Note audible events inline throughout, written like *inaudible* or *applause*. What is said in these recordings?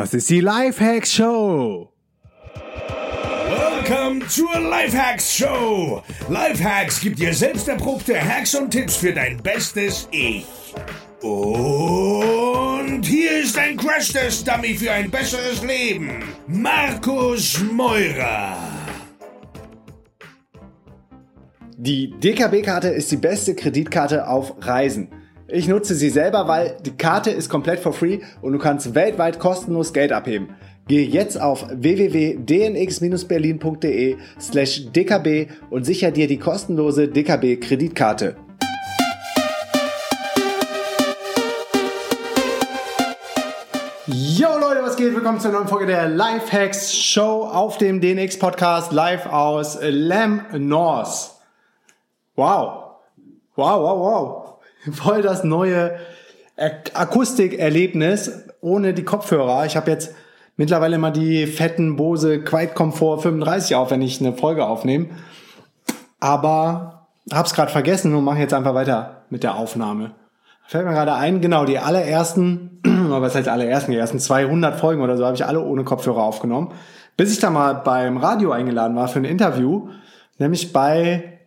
Das ist die Lifehacks Show. Welcome zur Lifehacks Show. Lifehacks gibt dir selbst erprobte Hacks und Tipps für dein bestes Ich. Und hier ist ein Crash-Test-Dummy für ein besseres Leben. Markus Meurer. Die DKB-Karte ist die beste Kreditkarte auf Reisen. Ich nutze sie selber, weil die Karte ist komplett for free und du kannst weltweit kostenlos Geld abheben. Gehe jetzt auf www.dnx-berlin.de slash dkb und sicher dir die kostenlose DKB-Kreditkarte. Yo Leute, was geht? Willkommen zur neuen Folge der Lifehacks Show auf dem DNX Podcast live aus Lam North. Wow. Wow, wow, wow. Voll das neue Akustikerlebnis ohne die Kopfhörer. Ich habe jetzt mittlerweile immer die fetten Bose Quiet Comfort 35 auf, wenn ich eine Folge aufnehme. Aber hab's gerade vergessen und mache jetzt einfach weiter mit der Aufnahme. Fällt mir gerade ein, genau, die allerersten, *clears throat* was heißt allerersten, die ersten 200 Folgen oder so habe ich alle ohne Kopfhörer aufgenommen. Bis ich da mal beim Radio eingeladen war für ein Interview, nämlich bei,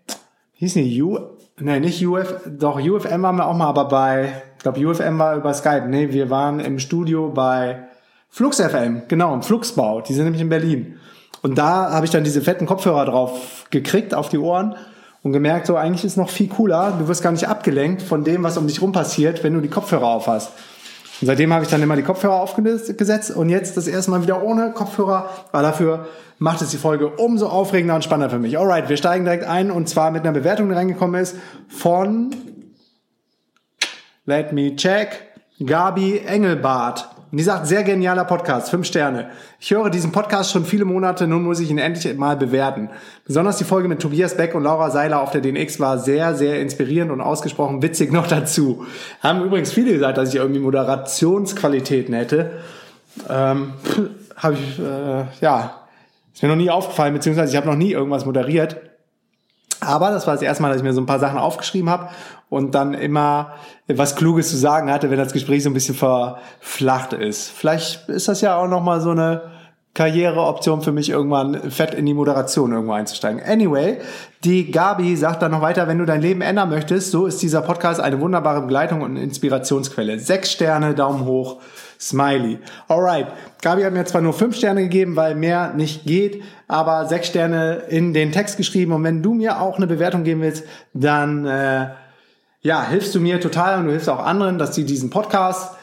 hieß nicht U, ne, nicht UF, doch UFM waren wir auch mal, aber bei, ich glaube UFM war über Skype, nee, wir waren im Studio bei Flux FM, genau, im Fluxbau, die sind nämlich in Berlin. Und da habe ich dann diese fetten Kopfhörer drauf gekriegt auf die Ohren und gemerkt, so eigentlich ist noch viel cooler, du wirst gar nicht abgelenkt von dem, was um dich rum passiert, wenn du die Kopfhörer auf hast. Und seitdem habe ich dann immer die Kopfhörer aufgesetzt und jetzt das erste Mal wieder ohne Kopfhörer, weil dafür macht es die Folge umso aufregender und spannender für mich. Alright, wir steigen direkt ein und zwar mit einer Bewertung, die reingekommen ist von Let me check. Gabi Engelbart. Und die sagt, sehr genialer Podcast, fünf Sterne. Ich höre diesen Podcast schon viele Monate, nun muss ich ihn endlich mal bewerten. Besonders die Folge mit Tobias Beck und Laura Seiler auf der DNX war sehr, sehr inspirierend und ausgesprochen witzig noch dazu. Haben übrigens viele gesagt, dass ich irgendwie Moderationsqualitäten hätte. Ähm, habe ich, äh, ja, ist mir noch nie aufgefallen, beziehungsweise ich habe noch nie irgendwas moderiert. Aber das war das erste Mal, dass ich mir so ein paar Sachen aufgeschrieben habe und dann immer was Kluges zu sagen hatte, wenn das Gespräch so ein bisschen verflacht ist. Vielleicht ist das ja auch nochmal so eine Karriereoption für mich, irgendwann fett in die Moderation irgendwo einzusteigen. Anyway, die Gabi sagt dann noch weiter, wenn du dein Leben ändern möchtest, so ist dieser Podcast eine wunderbare Begleitung und Inspirationsquelle. Sechs Sterne, Daumen hoch, Smiley. Alright, Gabi hat mir zwar nur fünf Sterne gegeben, weil mehr nicht geht, aber sechs Sterne in den Text geschrieben. Und wenn du mir auch eine Bewertung geben willst, dann äh, ja, hilfst du mir total und du hilfst auch anderen, dass sie diesen Podcast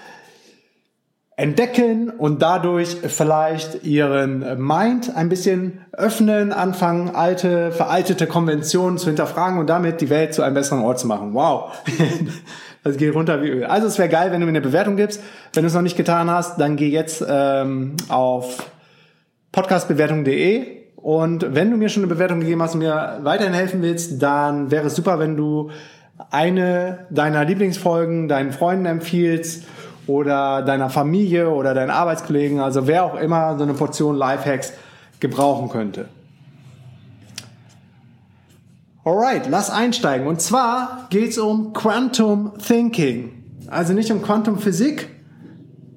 entdecken und dadurch vielleicht ihren Mind ein bisschen öffnen, anfangen, alte, veraltete Konventionen zu hinterfragen und damit die Welt zu einem besseren Ort zu machen. Wow. *laughs* Das geht runter wie Öl. Also es wäre geil, wenn du mir eine Bewertung gibst. Wenn du es noch nicht getan hast, dann geh jetzt ähm, auf podcastbewertung.de und wenn du mir schon eine Bewertung gegeben hast und mir weiterhin helfen willst, dann wäre es super, wenn du eine deiner Lieblingsfolgen deinen Freunden empfiehlst oder deiner Familie oder deinen Arbeitskollegen, also wer auch immer so eine Portion Lifehacks gebrauchen könnte. Alright, lass einsteigen. Und zwar geht es um Quantum Thinking. Also nicht um Quantum Physik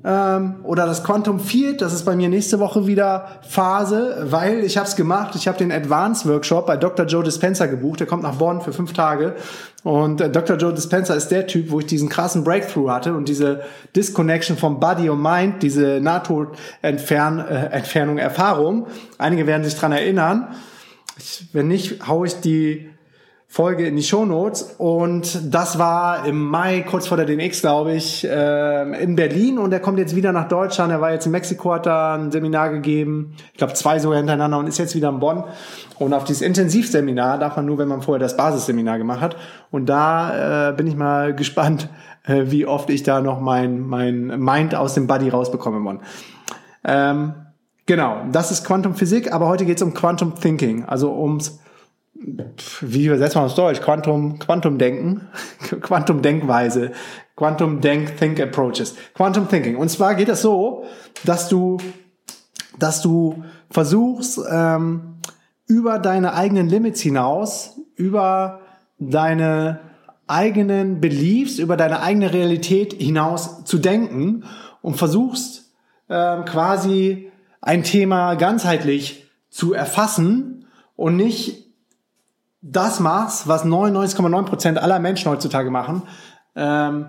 ähm, oder das Quantum Field. Das ist bei mir nächste Woche wieder Phase, weil ich habe es gemacht. Ich habe den Advanced Workshop bei Dr. Joe Dispenza gebucht. Der kommt nach Bonn für fünf Tage. Und äh, Dr. Joe Dispenza ist der Typ, wo ich diesen krassen Breakthrough hatte und diese Disconnection vom Body und Mind, diese Nahtodentfernung, äh, Erfahrung. Einige werden sich dran erinnern. Ich, wenn nicht, hau ich die Folge in die Show Notes und das war im Mai kurz vor der DNX, glaube ich, äh, in Berlin und er kommt jetzt wieder nach Deutschland. Er war jetzt in Mexiko, hat da ein Seminar gegeben, ich glaube zwei sogar hintereinander und ist jetzt wieder in Bonn. Und auf dieses Intensivseminar darf man nur, wenn man vorher das Basisseminar gemacht hat. Und da äh, bin ich mal *laughs* gespannt, äh, wie oft ich da noch mein mein Mind aus dem Body rausbekomme Bonn. Ähm, genau, das ist Quantum Physik, aber heute geht es um Quantum Thinking, also ums wie übersetzt man das Deutsch? Quantum, Quantum Denken, *laughs* Quantum Denkweise, Quantum Denk Think Approaches, Quantum Thinking. Und zwar geht es so, dass du, dass du versuchst, ähm, über deine eigenen Limits hinaus, über deine eigenen Beliefs, über deine eigene Realität hinaus zu denken und versuchst ähm, quasi ein Thema ganzheitlich zu erfassen und nicht das machst, was 99,9 Prozent aller Menschen heutzutage machen, ähm,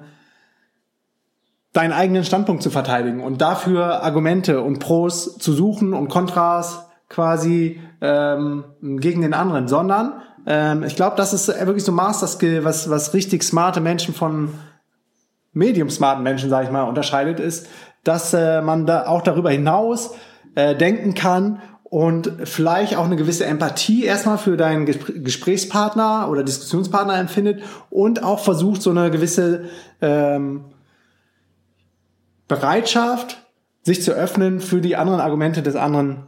deinen eigenen Standpunkt zu verteidigen und dafür Argumente und Pros zu suchen und Kontras quasi ähm, gegen den anderen, sondern ähm, ich glaube, das ist wirklich so Master Skill, was, was richtig smarte Menschen von medium smarten Menschen, sage ich mal, unterscheidet, ist, dass äh, man da auch darüber hinaus äh, denken kann und vielleicht auch eine gewisse Empathie erstmal für deinen Gesprächspartner oder Diskussionspartner empfindet und auch versucht, so eine gewisse ähm, Bereitschaft, sich zu öffnen für die anderen Argumente des anderen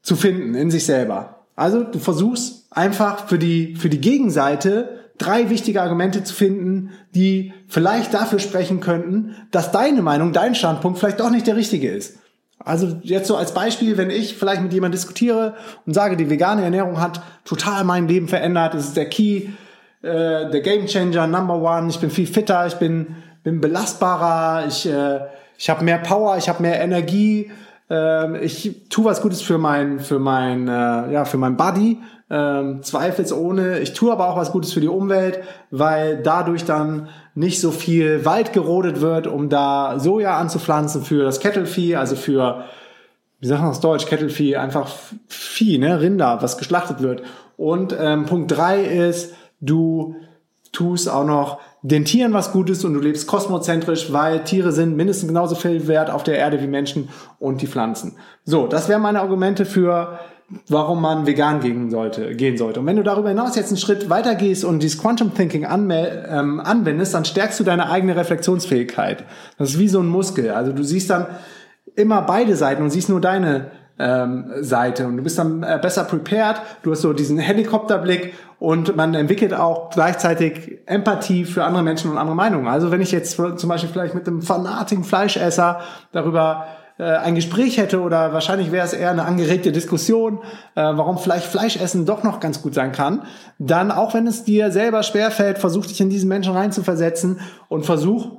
zu finden in sich selber. Also du versuchst einfach für die, für die Gegenseite drei wichtige Argumente zu finden, die vielleicht dafür sprechen könnten, dass deine Meinung, dein Standpunkt vielleicht doch nicht der richtige ist. Also jetzt so als Beispiel, wenn ich vielleicht mit jemandem diskutiere und sage, die vegane Ernährung hat total mein Leben verändert, es ist der Key, äh, der Game Changer, Number One, ich bin viel fitter, ich bin, bin belastbarer, ich, äh, ich habe mehr Power, ich habe mehr Energie, äh, ich tue was Gutes für mein, für mein, äh, ja, für mein Body, ähm, zweifelsohne. Ich tue aber auch was Gutes für die Umwelt, weil dadurch dann nicht so viel Wald gerodet wird, um da Soja anzupflanzen für das Kettelvieh, also für, wie sagt man das Deutsch, Kettelvieh, einfach Vieh, ne, Rinder, was geschlachtet wird. Und ähm, Punkt drei ist, du tust auch noch den Tieren was Gutes und du lebst kosmozentrisch, weil Tiere sind mindestens genauso viel wert auf der Erde wie Menschen und die Pflanzen. So, das wären meine Argumente für warum man vegan gehen sollte, gehen sollte. Und wenn du darüber hinaus jetzt einen Schritt weiter gehst und dieses Quantum Thinking ähm, anwendest, dann stärkst du deine eigene Reflexionsfähigkeit. Das ist wie so ein Muskel. Also du siehst dann immer beide Seiten und siehst nur deine ähm, Seite und du bist dann äh, besser prepared. Du hast so diesen Helikopterblick und man entwickelt auch gleichzeitig Empathie für andere Menschen und andere Meinungen. Also wenn ich jetzt zum Beispiel vielleicht mit einem fanatigen Fleischesser darüber äh, ein Gespräch hätte oder wahrscheinlich wäre es eher eine angeregte Diskussion, äh, warum vielleicht Fleischessen doch noch ganz gut sein kann, dann auch wenn es dir selber schwerfällt, versuch dich in diesen Menschen reinzuversetzen und versuch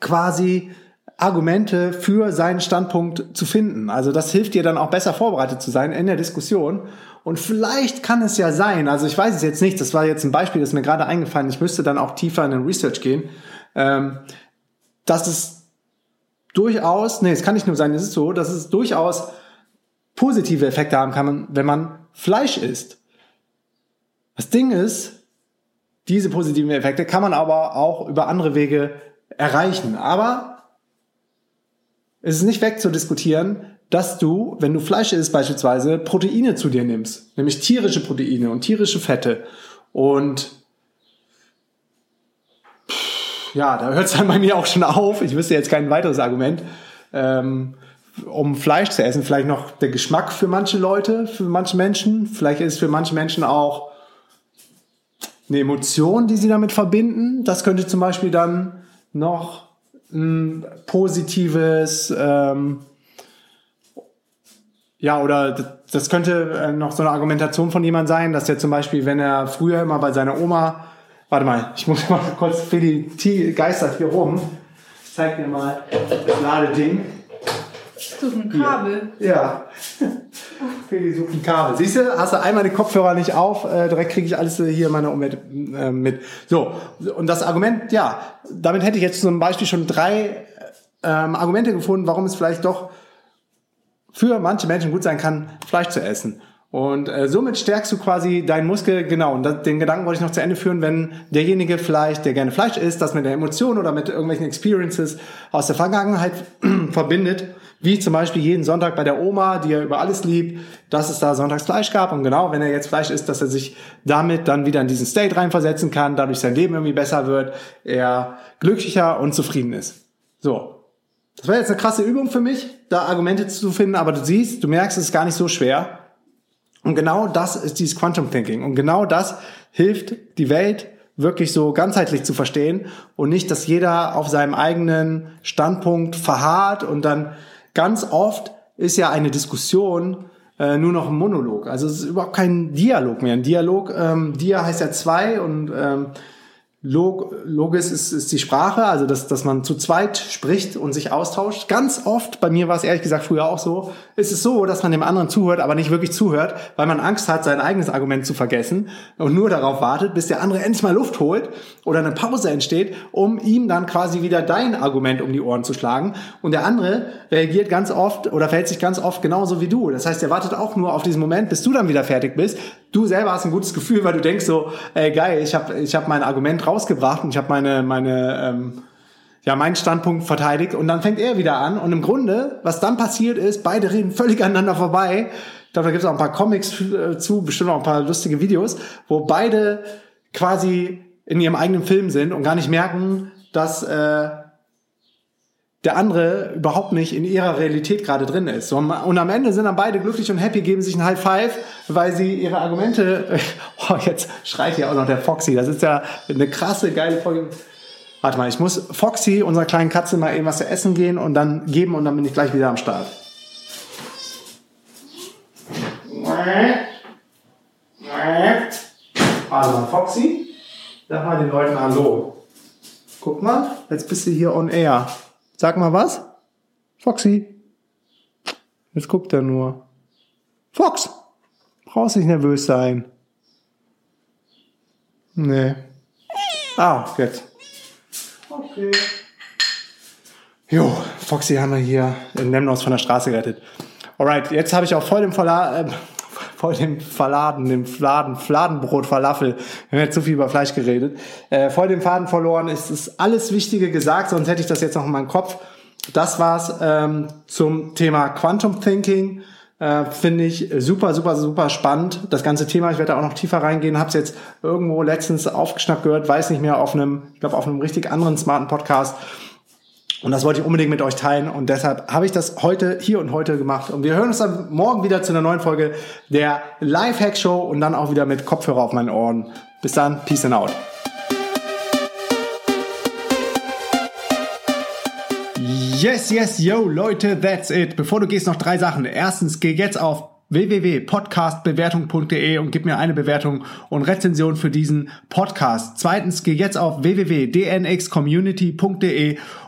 quasi Argumente für seinen Standpunkt zu finden. Also das hilft dir dann auch besser vorbereitet zu sein in der Diskussion. Und vielleicht kann es ja sein, also ich weiß es jetzt nicht, das war jetzt ein Beispiel, das mir gerade eingefallen, ich müsste dann auch tiefer in den Research gehen, ähm, dass es durchaus, nee, es kann nicht nur sein, es ist so, dass es durchaus positive Effekte haben kann, wenn man Fleisch isst. Das Ding ist, diese positiven Effekte kann man aber auch über andere Wege erreichen. Aber es ist nicht wegzudiskutieren, dass du, wenn du Fleisch isst beispielsweise, Proteine zu dir nimmst, nämlich tierische Proteine und tierische Fette. Und ja, da hört es dann bei mir auch schon auf. Ich wüsste jetzt kein weiteres Argument. Ähm, um Fleisch zu essen, vielleicht noch der Geschmack für manche Leute, für manche Menschen. Vielleicht ist für manche Menschen auch eine Emotion, die sie damit verbinden. Das könnte zum Beispiel dann noch ein positives, ähm, ja, oder das könnte äh, noch so eine Argumentation von jemand sein, dass der zum Beispiel, wenn er früher immer bei seiner Oma Warte mal, ich muss *laughs* mal kurz, Feli geistert hier rum. Ich zeig dir mal das Ladeding. Such ein Kabel. Hier. Ja. *laughs* Feli Kabel. Siehst du, hast du einmal den Kopfhörer nicht auf, äh, direkt kriege ich alles hier in meiner Umwelt äh, mit. So, und das Argument, ja, damit hätte ich jetzt zum Beispiel schon drei ähm, Argumente gefunden, warum es vielleicht doch für manche Menschen gut sein kann, Fleisch zu essen. Und äh, somit stärkst du quasi deinen Muskel, genau. Und das, den Gedanken wollte ich noch zu Ende führen, wenn derjenige vielleicht, der gerne Fleisch isst, das mit der Emotion oder mit irgendwelchen Experiences aus der Vergangenheit *clears throat* verbindet, wie zum Beispiel jeden Sonntag bei der Oma, die er über alles liebt, dass es da sonntags Fleisch gab. Und genau, wenn er jetzt Fleisch isst, dass er sich damit dann wieder in diesen State reinversetzen kann, dadurch sein Leben irgendwie besser wird, er glücklicher und zufrieden ist. So. Das war jetzt eine krasse Übung für mich, da Argumente zu finden, aber du siehst, du merkst, es ist gar nicht so schwer. Und genau das ist dieses Quantum Thinking. Und genau das hilft, die Welt wirklich so ganzheitlich zu verstehen und nicht, dass jeder auf seinem eigenen Standpunkt verharrt und dann ganz oft ist ja eine Diskussion äh, nur noch ein Monolog. Also es ist überhaupt kein Dialog mehr. Ein Dialog, ähm, Dia heißt ja zwei und ähm, Log Logis ist, ist die Sprache, also dass, dass man zu zweit spricht und sich austauscht. Ganz oft, bei mir war es ehrlich gesagt früher auch so, ist es so, dass man dem anderen zuhört, aber nicht wirklich zuhört, weil man Angst hat, sein eigenes Argument zu vergessen und nur darauf wartet, bis der andere endlich mal Luft holt oder eine Pause entsteht, um ihm dann quasi wieder dein Argument um die Ohren zu schlagen. Und der andere reagiert ganz oft oder verhält sich ganz oft genauso wie du. Das heißt, er wartet auch nur auf diesen Moment, bis du dann wieder fertig bist. Du selber hast ein gutes Gefühl, weil du denkst so, ey geil, ich habe ich hab mein Argument rausgebracht und ich habe meine, meine, ähm, ja, meinen Standpunkt verteidigt und dann fängt er wieder an und im Grunde, was dann passiert ist, beide reden völlig aneinander vorbei. Ich glaube, da gibt es auch ein paar Comics äh, zu, bestimmt auch ein paar lustige Videos, wo beide quasi in ihrem eigenen Film sind und gar nicht merken, dass äh, der andere überhaupt nicht in ihrer Realität gerade drin ist. Und am Ende sind dann beide glücklich und happy, geben sich ein High Five, weil sie ihre Argumente, *laughs* oh, jetzt schreit hier auch noch der Foxy, das ist ja eine krasse, geile Folge. Warte mal, ich muss Foxy, unserer kleinen Katze, mal eben was zu essen gehen und dann geben und dann bin ich gleich wieder am Start. Also, Foxy, sag mal den Leuten Hallo. Guck mal, jetzt bist du hier on air. Sag mal was? Foxy. Jetzt guckt er nur. Fox! Brauchst nicht nervös sein. Nee. Ah, jetzt. Okay. Jo, Foxy haben wir hier in Lemnos von der Straße gerettet. Alright, jetzt habe ich auch voll dem Verla äh, voll dem Verladen, dem Fladen, Fladenbrot, Falafel. Wir haben jetzt zu viel über Fleisch geredet. Äh, voll den Faden verloren. Es ist alles Wichtige gesagt, sonst hätte ich das jetzt noch in meinem Kopf. Das war's ähm, zum Thema Quantum Thinking. Äh, Finde ich super, super, super spannend. Das ganze Thema, ich werde da auch noch tiefer reingehen. Habe es jetzt irgendwo letztens aufgeschnappt gehört, weiß nicht mehr, auf einem, ich glaube, auf einem richtig anderen smarten Podcast. Und das wollte ich unbedingt mit euch teilen und deshalb habe ich das heute, hier und heute gemacht. Und wir hören uns dann morgen wieder zu einer neuen Folge der Lifehack Show und dann auch wieder mit Kopfhörer auf meinen Ohren. Bis dann, Peace and out. Yes, yes, yo, Leute, that's it. Bevor du gehst, noch drei Sachen. Erstens, geh jetzt auf www.podcastbewertung.de und gib mir eine Bewertung und Rezension für diesen Podcast. Zweitens, geh jetzt auf www.dnxcommunity.de